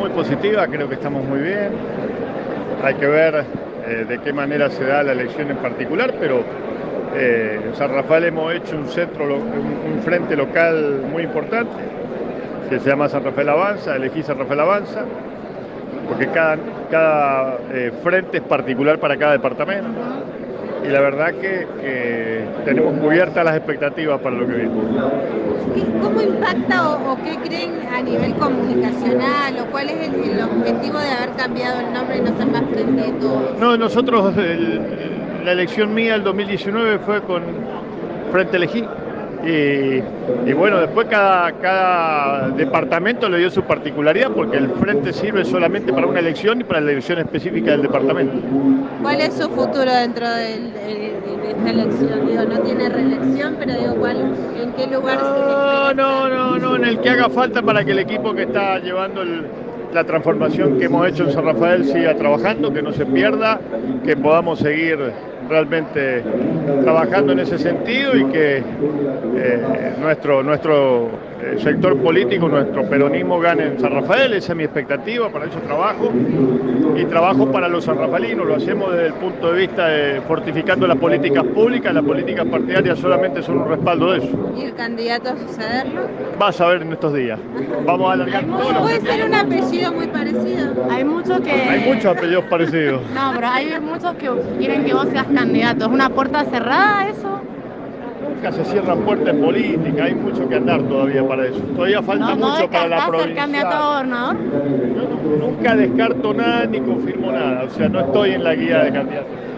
muy positiva, creo que estamos muy bien. Hay que ver eh, de qué manera se da la elección en particular, pero eh, en San Rafael hemos hecho un centro, un, frente local muy importante, que se llama San Rafael Avanza, elegí San Rafael Avanza, porque cada, cada eh, frente es particular para cada departamento. Y la verdad que, tenemos cubiertas las expectativas para lo que viene. ¿Cómo impacta o, qué creen a nivel comunicacional o cuál es el, objetivo de haber cambiado el nombre y no ser más frente de todos? No, nosotros, la elección mía el 2019 fue con Frente Elegí. Y, bueno, después cada, cada departamento le dio su particularidad porque el frente sirve solamente para una elección y para la elección específica del departamento. ¿Cuál es su futuro dentro de, esta elección? Digo, no tiene reelección, pero digo, ¿cuál, ¿en qué lugar no, No, no, no, en el que haga falta para que el equipo que está llevando la transformación que hemos hecho en San Rafael siga trabajando, que no se pierda, que podamos seguir realmente trabajando en ese sentido y que eh, nuestro, nuestro eh, sector político, nuestro peronismo gane en San Rafael, esa es mi expectativa, para eso trabajo y trabajo para los sanrafalinos, lo hacemos desde el punto de vista de fortificando las políticas públicas, las políticas partidarias solamente son un respaldo de eso. ¿Y el candidato a sucederlo? Vas a ver en estos días. Vamos a alargar todo. Puede ser un apellido muy parecido. Hay muchos que... Hay muchos apellidos parecidos. No, pero hay muchos que quieren que vos seas candidato. ¿Es una puerta cerrada eso? Nunca se cierran puertas en política, hay mucho que andar todavía para eso. Todavía falta mucho para la provincia. candidato a gobernador? nunca descarto nada ni confirmo nada, o sea, no estoy en la guía de candidatos.